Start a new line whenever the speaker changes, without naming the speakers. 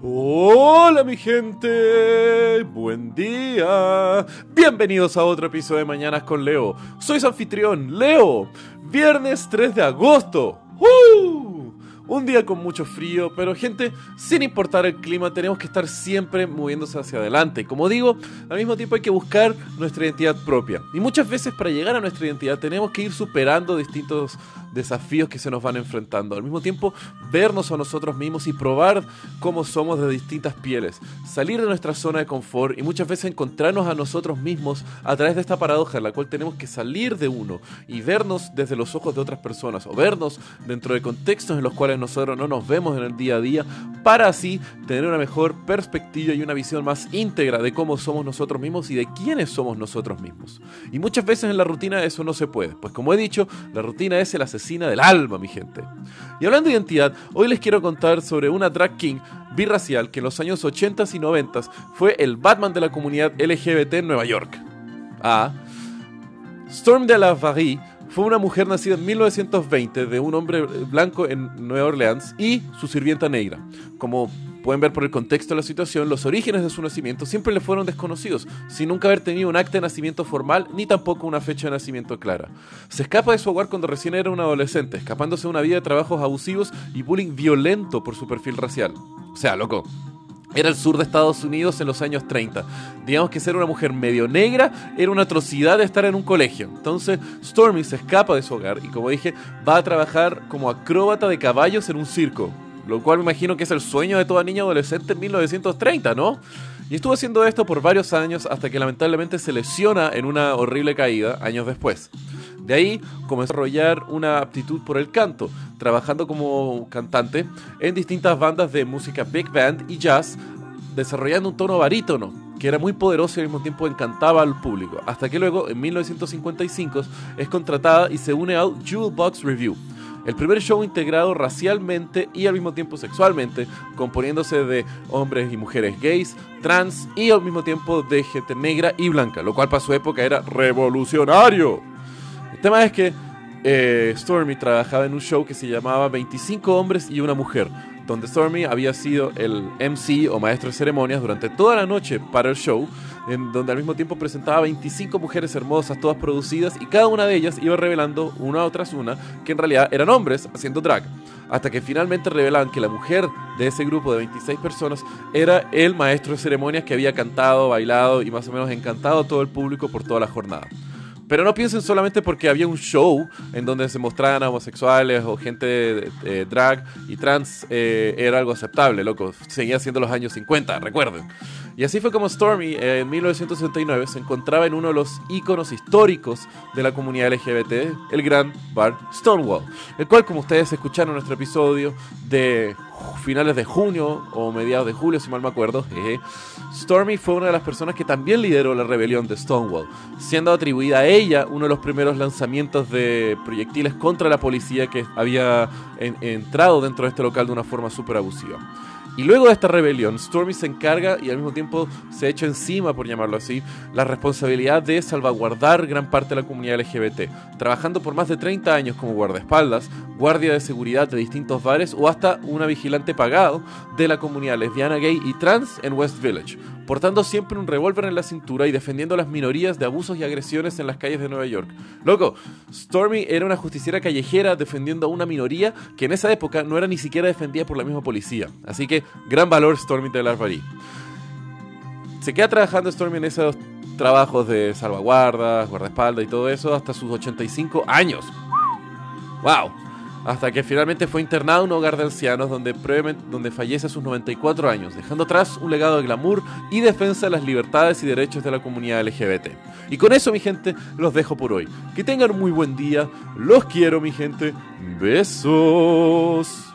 Hola mi gente, buen día. Bienvenidos a otro episodio de Mañanas con Leo. Soy su anfitrión, Leo. Viernes 3 de agosto. Un día con mucho frío, pero gente, sin importar el clima, tenemos que estar siempre moviéndose hacia adelante. Como digo, al mismo tiempo hay que buscar nuestra identidad propia. Y muchas veces para llegar a nuestra identidad tenemos que ir superando distintos desafíos que se nos van enfrentando. Al mismo tiempo, vernos a nosotros mismos y probar cómo somos de distintas pieles. Salir de nuestra zona de confort y muchas veces encontrarnos a nosotros mismos a través de esta paradoja en la cual tenemos que salir de uno y vernos desde los ojos de otras personas o vernos dentro de contextos en los cuales nosotros no nos vemos en el día a día, para así tener una mejor perspectiva y una visión más íntegra de cómo somos nosotros mismos y de quiénes somos nosotros mismos. Y muchas veces en la rutina eso no se puede, pues como he dicho, la rutina es el asesina del alma, mi gente. Y hablando de identidad, hoy les quiero contar sobre una drag king birracial que en los años 80 y 90 fue el Batman de la comunidad LGBT en Nueva York. Ah, Storm de la Varie fue una mujer nacida en 1920 de un hombre blanco en Nueva Orleans y su sirvienta negra. Como pueden ver por el contexto de la situación, los orígenes de su nacimiento siempre le fueron desconocidos, sin nunca haber tenido un acta de nacimiento formal ni tampoco una fecha de nacimiento clara. Se escapa de su hogar cuando recién era un adolescente, escapándose de una vida de trabajos abusivos y bullying violento por su perfil racial. O sea, loco, era el sur de Estados Unidos en los años 30. Digamos que ser una mujer medio negra era una atrocidad de estar en un colegio. Entonces Stormy se escapa de su hogar y como dije, va a trabajar como acróbata de caballos en un circo. Lo cual me imagino que es el sueño de toda niña adolescente en 1930, ¿no? Y estuvo haciendo esto por varios años hasta que lamentablemente se lesiona en una horrible caída años después. De ahí comenzó a desarrollar una aptitud por el canto, trabajando como cantante en distintas bandas de música big band y jazz, desarrollando un tono barítono que era muy poderoso y al mismo tiempo encantaba al público, hasta que luego en 1955 es contratada y se une al Jewel Box Review, el primer show integrado racialmente y al mismo tiempo sexualmente, componiéndose de hombres y mujeres gays, trans y al mismo tiempo de gente negra y blanca, lo cual para su época era revolucionario. El tema es que eh, Stormy trabajaba en un show que se llamaba 25 hombres y una mujer, donde Stormy había sido el MC o maestro de ceremonias durante toda la noche para el show, en donde al mismo tiempo presentaba 25 mujeres hermosas, todas producidas, y cada una de ellas iba revelando una tras una que en realidad eran hombres haciendo drag. Hasta que finalmente revelaban que la mujer de ese grupo de 26 personas era el maestro de ceremonias que había cantado, bailado y más o menos encantado a todo el público por toda la jornada. Pero no piensen solamente porque había un show en donde se mostraban homosexuales o gente de, drag y trans eh, era algo aceptable, loco. Seguía siendo los años 50, recuerden. Y así fue como Stormy eh, en 1969 se encontraba en uno de los íconos históricos de la comunidad LGBT, el gran bar Stonewall, el cual como ustedes escucharon en nuestro episodio de finales de junio o mediados de julio, si mal me acuerdo, Stormy fue una de las personas que también lideró la rebelión de Stonewall, siendo atribuida a ella uno de los primeros lanzamientos de proyectiles contra la policía que había entrado dentro de este local de una forma súper abusiva. Y luego de esta rebelión, Stormy se encarga y al mismo tiempo se echa encima, por llamarlo así, la responsabilidad de salvaguardar gran parte de la comunidad LGBT, trabajando por más de 30 años como guardaespaldas, guardia de seguridad de distintos bares o hasta una vigilante pagado de la comunidad lesbiana, gay y trans en West Village, portando siempre un revólver en la cintura y defendiendo a las minorías de abusos y agresiones en las calles de Nueva York. Loco, Stormy era una justiciera callejera defendiendo a una minoría que en esa época no era ni siquiera defendida por la misma policía. Así que, gran valor Stormy de Larvarí. Se queda trabajando Stormy en esos trabajos de salvaguardas, guardaespaldas y todo eso hasta sus 85 años. ¡Wow! Hasta que finalmente fue internado en un hogar de ancianos donde, fallece a sus 94 años, dejando atrás un legado de glamour y defensa de las libertades y derechos de la comunidad LGBT. Y con eso, mi gente, los dejo por hoy. Que tengan un muy buen día, los quiero, mi gente. Besos.